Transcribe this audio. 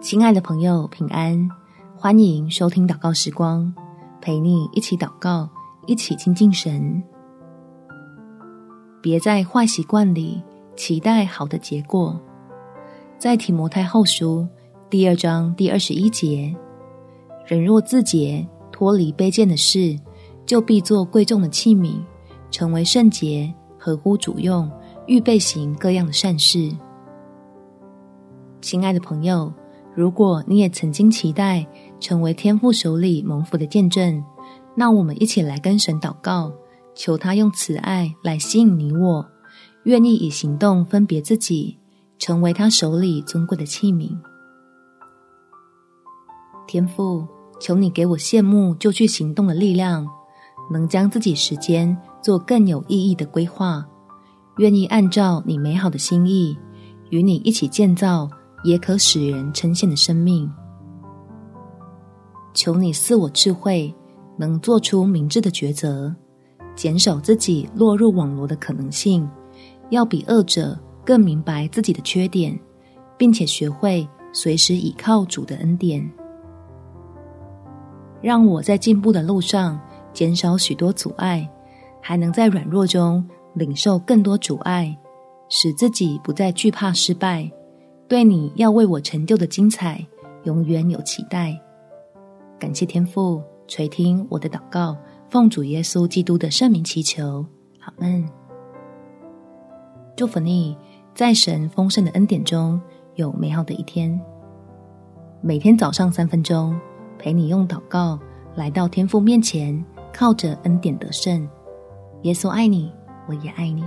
亲爱的朋友，平安！欢迎收听祷告时光，陪你一起祷告，一起亲近神。别在坏习惯里期待好的结果。在提摩太后书第二章第二十一节，人若自洁，脱离卑贱的事，就必做贵重的器皿，成为圣洁，合乎主用，预备行各样的善事。亲爱的朋友。如果你也曾经期待成为天父手里蒙福的见证，那我们一起来跟神祷告，求他用慈爱来吸引你我，愿意以行动分别自己，成为他手里尊贵的器皿。天父，求你给我羡慕就去行动的力量，能将自己时间做更有意义的规划，愿意按照你美好的心意，与你一起建造。也可使人称羡的生命，求你赐我智慧，能做出明智的抉择，减少自己落入网罗的可能性，要比恶者更明白自己的缺点，并且学会随时倚靠主的恩典，让我在进步的路上减少许多阻碍，还能在软弱中领受更多阻碍，使自己不再惧怕失败。对你要为我成就的精彩，永远有期待。感谢天父垂听我的祷告，奉主耶稣基督的圣名祈求，好们。祝福你，在神丰盛的恩典中有美好的一天。每天早上三分钟，陪你用祷告来到天父面前，靠着恩典得胜。耶稣爱你，我也爱你。